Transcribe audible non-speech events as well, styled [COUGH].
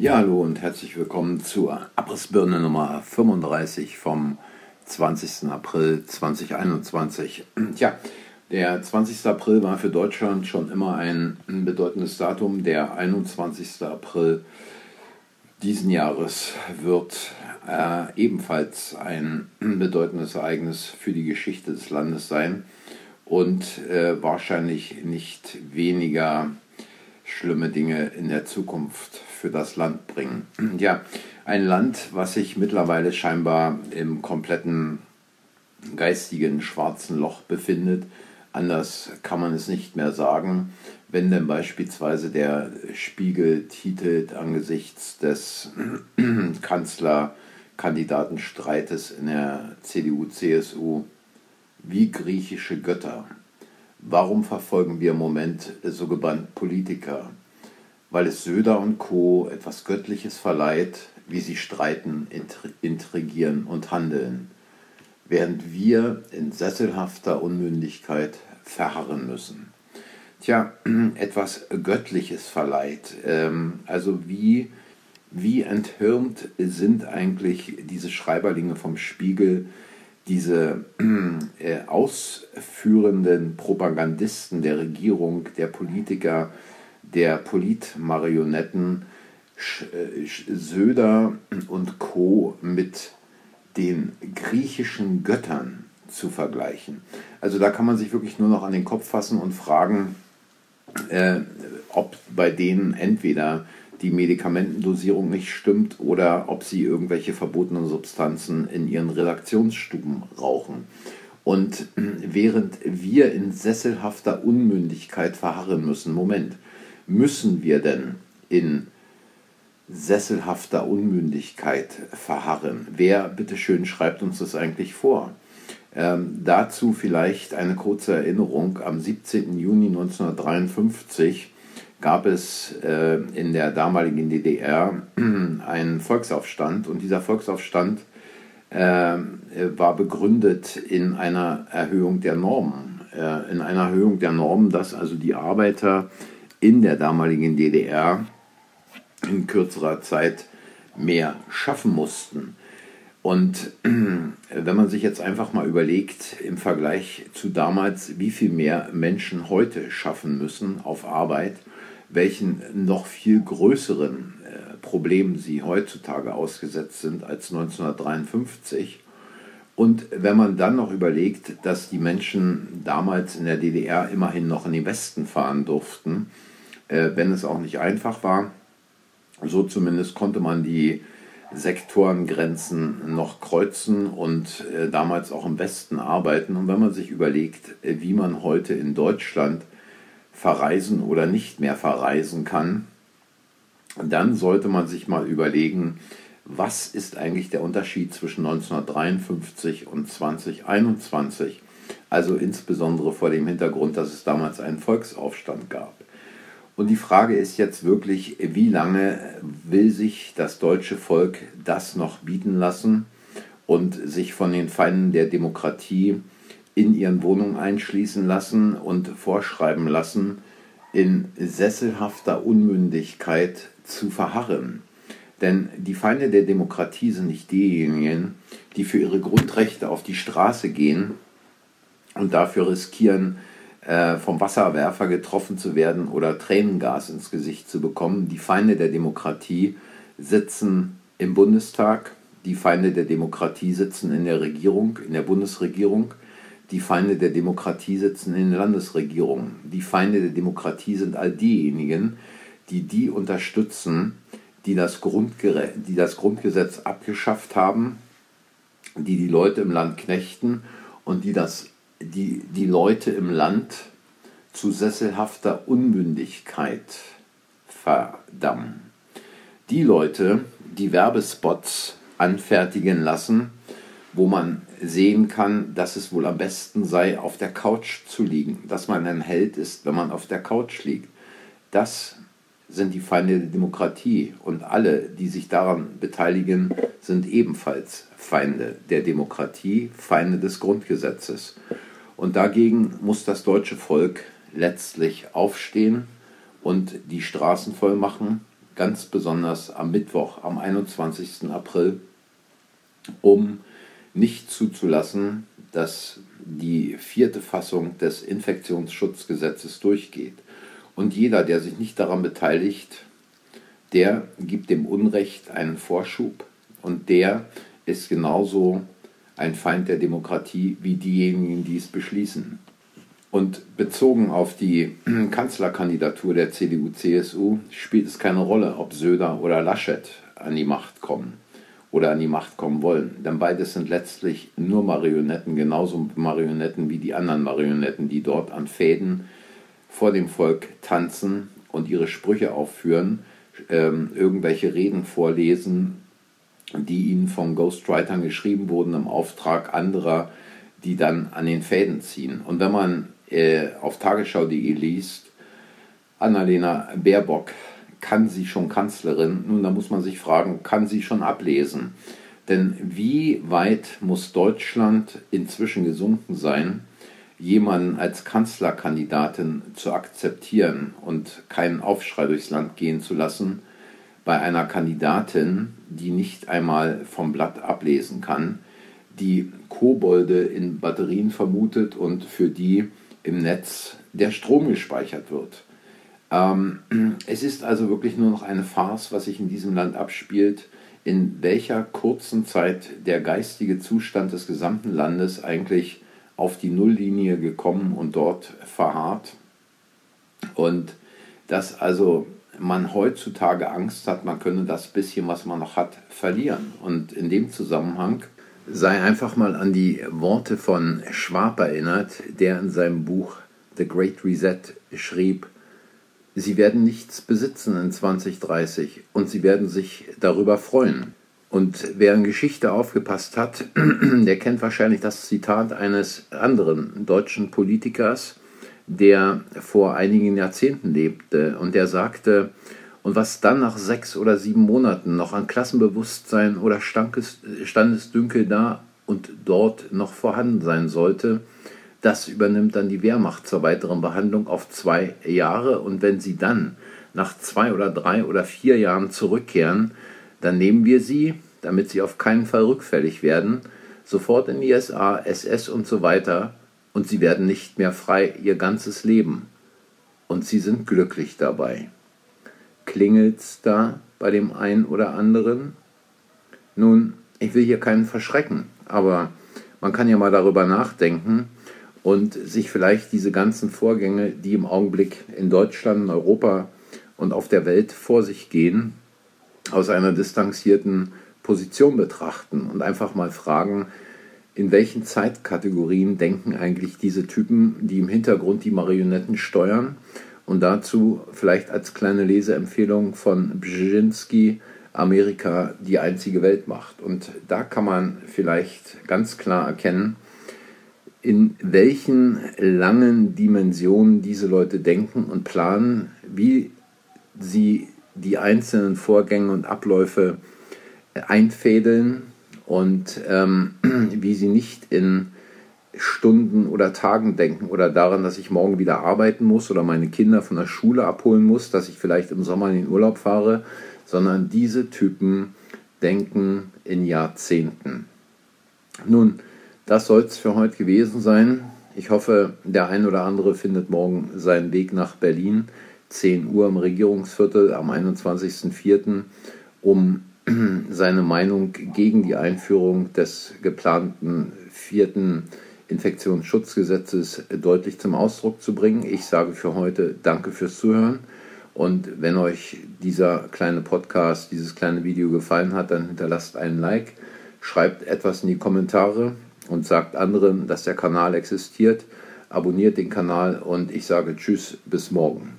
Ja, hallo und herzlich willkommen zur Abrissbirne Nummer 35 vom 20. April 2021. Tja, der 20. April war für Deutschland schon immer ein bedeutendes Datum. Der 21. April diesen Jahres wird äh, ebenfalls ein bedeutendes Ereignis für die Geschichte des Landes sein und äh, wahrscheinlich nicht weniger schlimme Dinge in der Zukunft für das Land bringen. [CLEARS THROAT] Ja, ein Land, was sich mittlerweile scheinbar im kompletten geistigen schwarzen Loch befindet. Anders kann man es nicht mehr sagen. Wenn denn beispielsweise der Spiegel titelt angesichts des [CLEARS THROAT] Kanzlerkandidatenstreites in der CDU-CSU wie griechische Götter. Warum verfolgen wir im Moment so gebannt Politiker? Weil es Söder und Co. etwas Göttliches verleiht, wie sie streiten, intrigieren und handeln, während wir in sesselhafter Unmündigkeit verharren müssen. Tja, [CLEARS THROAT] etwas Göttliches verleiht. Ähm, also wie, wie enthirnt sind eigentlich diese Schreiberlinge vom Spiegel, diese äh, ausführenden Propagandisten der Regierung, der Politiker, der Politmarionetten, äh, Söder und Co. mit den griechischen Göttern zu vergleichen. Also da kann man sich wirklich nur noch an den Kopf fassen und fragen, äh, ob bei denen entweder die Medikamentendosierung nicht stimmt oder ob sie irgendwelche verbotenen Substanzen in ihren Redaktionsstuben rauchen. Und äh, während wir in sesselhafter Unmündigkeit verharren müssen, Moment, müssen wir denn in sesselhafter Unmündigkeit verharren? Wer, bitteschön, schreibt uns das eigentlich vor? Ähm, dazu vielleicht eine kurze Erinnerung. Am 17. Juni 1953 gab es äh, in der damaligen DDR [CLEARS THROAT] einen Volksaufstand und dieser Volksaufstand äh, war begründet in einer Erhöhung der Normen. Äh, in einer Erhöhung der Normen, dass also die Arbeiter in der damaligen DDR in kürzerer Zeit mehr schaffen mussten. Und [CLEARS THROAT] wenn man sich jetzt einfach mal überlegt, im Vergleich zu damals, wie viel mehr Menschen heute schaffen müssen auf Arbeit, welchen noch viel größeren äh, Problemen sie heutzutage ausgesetzt sind als 1953. Und wenn man dann noch überlegt, dass die Menschen damals in der DDR immerhin noch in den Westen fahren durften, äh, wenn es auch nicht einfach war, so zumindest konnte man die Sektorengrenzen noch kreuzen und äh, damals auch im Westen arbeiten. Und wenn man sich überlegt, wie man heute in Deutschland verreisen oder nicht mehr verreisen kann, dann sollte man sich mal überlegen, was ist eigentlich der Unterschied zwischen 1953 und 2021, also insbesondere vor dem Hintergrund, dass es damals einen Volksaufstand gab. Und die Frage ist jetzt wirklich, wie lange will sich das deutsche Volk das noch bieten lassen und sich von den Feinden der Demokratie in ihren Wohnungen einschließen lassen und vorschreiben lassen, in sesselhafter Unmündigkeit zu verharren. Denn die Feinde der Demokratie sind nicht diejenigen, die für ihre Grundrechte auf die Straße gehen und dafür riskieren, äh, vom Wasserwerfer getroffen zu werden oder Tränengas ins Gesicht zu bekommen. Die Feinde der Demokratie sitzen im Bundestag, die Feinde der Demokratie sitzen in der Regierung, in der Bundesregierung die Feinde der Demokratie sitzen in den Landesregierungen. Die Feinde der Demokratie sind all diejenigen, die die unterstützen, die das, die das Grundgesetz abgeschafft haben, die die Leute im Land knechten und die, das, die, die Leute im Land zu sesselhafter Unmündigkeit verdammen. Die Leute, die Werbespots anfertigen lassen, wo man sehen kann, dass es wohl am besten sei, auf der Couch zu liegen, dass man ein Held ist, wenn man auf der Couch liegt. Das sind die Feinde der Demokratie und alle, die sich daran beteiligen, sind ebenfalls Feinde der Demokratie, Feinde des Grundgesetzes. Und dagegen muss das deutsche Volk letztlich aufstehen und die Straßen voll machen, ganz besonders am Mittwoch, am 21. April, um nicht zuzulassen, dass die vierte Fassung des Infektionsschutzgesetzes durchgeht. Und jeder, der sich nicht daran beteiligt, der gibt dem Unrecht einen Vorschub und der ist genauso ein Feind der Demokratie wie diejenigen, die es beschließen. Und bezogen auf die [CLEARS THROAT] Kanzlerkandidatur der CDU-CSU spielt es keine Rolle, ob Söder oder Laschet an die Macht kommen oder an die Macht kommen wollen. Denn beides sind letztlich nur Marionetten, genauso Marionetten wie die anderen Marionetten, die dort an Fäden vor dem Volk tanzen und ihre Sprüche aufführen, ähm, irgendwelche Reden vorlesen, die ihnen von Ghostwritern geschrieben wurden im Auftrag anderer, die dann an den Fäden ziehen. Und wenn man äh, auf tagesschau.de liest, Annalena Baerbock, kann sie schon Kanzlerin? Nun, da muss man sich fragen, kann sie schon ablesen? Denn wie weit muss Deutschland inzwischen gesunken sein, jemanden als Kanzlerkandidatin zu akzeptieren und keinen Aufschrei durchs Land gehen zu lassen bei einer Kandidatin, die nicht einmal vom Blatt ablesen kann, die Kobolde in Batterien vermutet und für die im Netz der Strom gespeichert wird. Ähm, [CLEARS THROAT] es ist also wirklich nur noch eine Farce, was sich in diesem Land abspielt, in welcher kurzen Zeit der geistige Zustand des gesamten Landes eigentlich auf die Nulllinie gekommen und dort verharrt. Und dass also man heutzutage Angst hat, man könne das bisschen, was man noch hat, verlieren. Und in dem Zusammenhang sei einfach mal an die Worte von Schwab erinnert, der in seinem Buch The Great Reset schrieb, Sie werden nichts besitzen in 2030 und sie werden sich darüber freuen. Und wer in Geschichte aufgepasst hat, [CLEARS THROAT] der kennt wahrscheinlich das Zitat eines anderen deutschen Politikers, der vor einigen Jahrzehnten lebte und der sagte, und was dann nach sechs oder sieben Monaten noch an Klassenbewusstsein oder Standesdünkel da und dort noch vorhanden sein sollte, das übernimmt dann die Wehrmacht zur weiteren Behandlung auf zwei Jahre. Und wenn sie dann nach zwei oder drei oder vier Jahren zurückkehren, dann nehmen wir sie, damit sie auf keinen Fall rückfällig werden, sofort in die SA, SS und so weiter. Und sie werden nicht mehr frei ihr ganzes Leben. Und sie sind glücklich dabei. Klingelt's da bei dem einen oder anderen? Nun, ich will hier keinen verschrecken, aber man kann ja mal darüber nachdenken, und sich vielleicht diese ganzen Vorgänge, die im Augenblick in Deutschland, in Europa und auf der Welt vor sich gehen, aus einer distanzierten Position betrachten und einfach mal fragen, in welchen Zeitkategorien denken eigentlich diese Typen, die im Hintergrund die Marionetten steuern und dazu vielleicht als kleine Leseempfehlung von Brzezinski Amerika die einzige Weltmacht. Und da kann man vielleicht ganz klar erkennen, in welchen langen Dimensionen diese Leute denken und planen, wie sie die einzelnen Vorgänge und Abläufe einfädeln und ähm, [CLEARS THROAT] wie sie nicht in Stunden oder Tagen denken oder daran, dass ich morgen wieder arbeiten muss oder meine Kinder von der Schule abholen muss, dass ich vielleicht im Sommer in den Urlaub fahre, sondern diese Typen denken in Jahrzehnten. Nun, das soll es für heute gewesen sein. Ich hoffe, der ein oder andere findet morgen seinen Weg nach Berlin. 10 Uhr im Regierungsviertel am 21.04., um [CLEARS THROAT] seine Meinung gegen die Einführung des geplanten vierten Infektionsschutzgesetzes deutlich zum Ausdruck zu bringen. Ich sage für heute Danke fürs Zuhören. Und wenn euch dieser kleine Podcast, dieses kleine Video gefallen hat, dann hinterlasst einen Like, schreibt etwas in die Kommentare und sagt anderen, dass der Kanal existiert. Abonniert den Kanal und ich sage Tschüss, bis morgen.